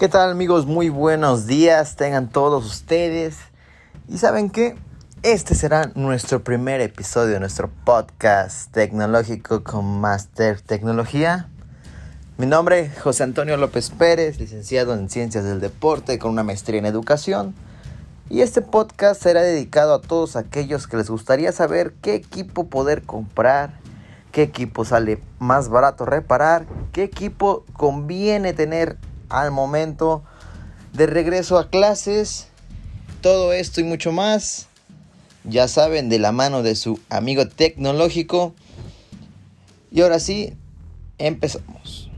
¿Qué tal amigos? Muy buenos días, tengan todos ustedes. Y saben qué? Este será nuestro primer episodio de nuestro podcast tecnológico con Master Tecnología. Mi nombre es José Antonio López Pérez, licenciado en Ciencias del Deporte con una maestría en Educación. Y este podcast será dedicado a todos aquellos que les gustaría saber qué equipo poder comprar, qué equipo sale más barato reparar, qué equipo conviene tener al momento de regreso a clases. Todo esto y mucho más, ya saben, de la mano de su amigo tecnológico. Y ahora sí, empezamos.